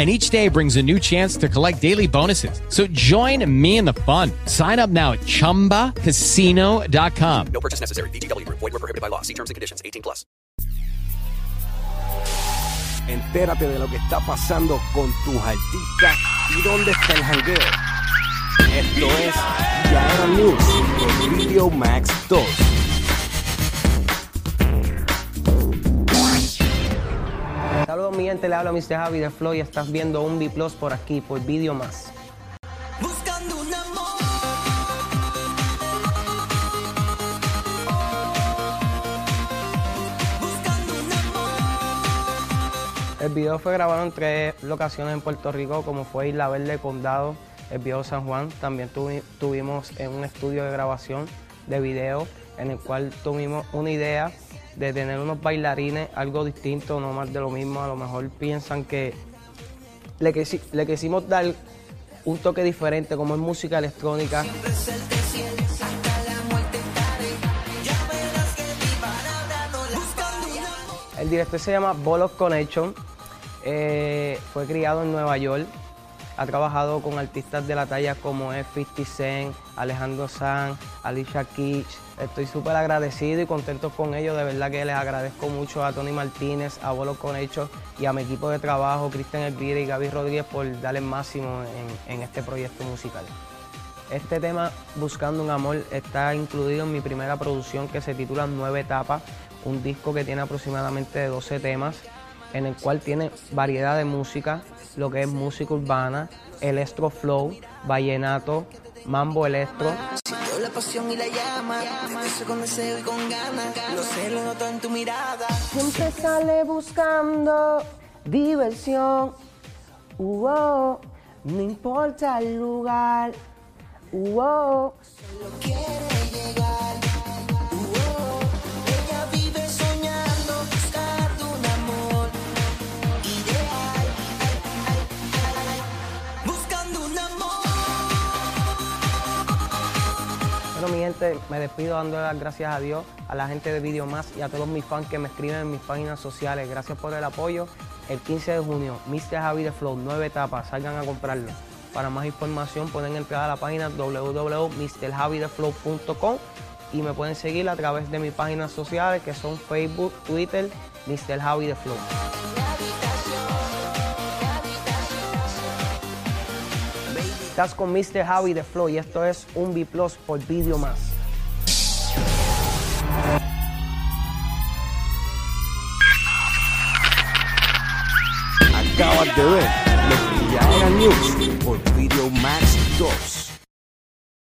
and each day brings a new chance to collect daily bonuses. So join me in the fun. Sign up now at ChumbaCasino.com. No purchase necessary. VGW. Void were prohibited by law. See terms and conditions. 18 plus. Entérate de lo que está pasando con tus artistas y dónde está el jangueo. Esto es Yaera News en Video Max 2. Gente, le habla Mr. Javi de Flow y estás viendo un B Plus por aquí, por Video Más. Buscando un amor. El video fue grabado en tres locaciones en Puerto Rico, como fue Isla Verde, Condado, el video San Juan. También tuvi- tuvimos en un estudio de grabación de video en el cual tuvimos una idea de tener unos bailarines, algo distinto, no más de lo mismo. A lo mejor piensan que le, quisi- le quisimos dar un toque diferente, como es música electrónica. El director se llama Bolos Connection. Eh, fue criado en Nueva York. Ha trabajado con artistas de la talla como es 50 Cent, Alejandro Sanz, Alicia Keys. Estoy súper agradecido y contento con ellos. De verdad que les agradezco mucho a Tony Martínez, a Bolos Connection y a mi equipo de trabajo, Cristian Elvira y Gaby Rodríguez, por darle el máximo en- este proyecto musical. Este tema, Buscando un Amor, está incluido en mi primera producción que se titula Nueve Etapas, un disco que tiene aproximadamente de 12 temas, en el cual tiene variedad de música, lo que es música urbana, electro flow, vallenato, mambo electro. La pasión y la llama. Eso con deseo y con ganas. Lo sé, lo noto en tu mirada. Siempre sale buscando diversión, uh, no importa el lugar. uh, Solo Bueno, mi gente, me despido dando las gracias a Dios, a la gente de Video Más y a todos mis fans que me escriben en mis páginas sociales. Gracias por el apoyo. El 15 de junio, Mr. De Flow, nueve etapas, salgan a comprarlo. Para más información pueden entrar a la página www.mrjavideflow.com y me pueden seguir a través de mis páginas sociales que son Facebook, Twitter, Mr. Javi de Flow. Estás con Mr. Javi de Flow y esto es un B Plus por Video Más. Acabas de ver lo que Yaera News por Video Max 2.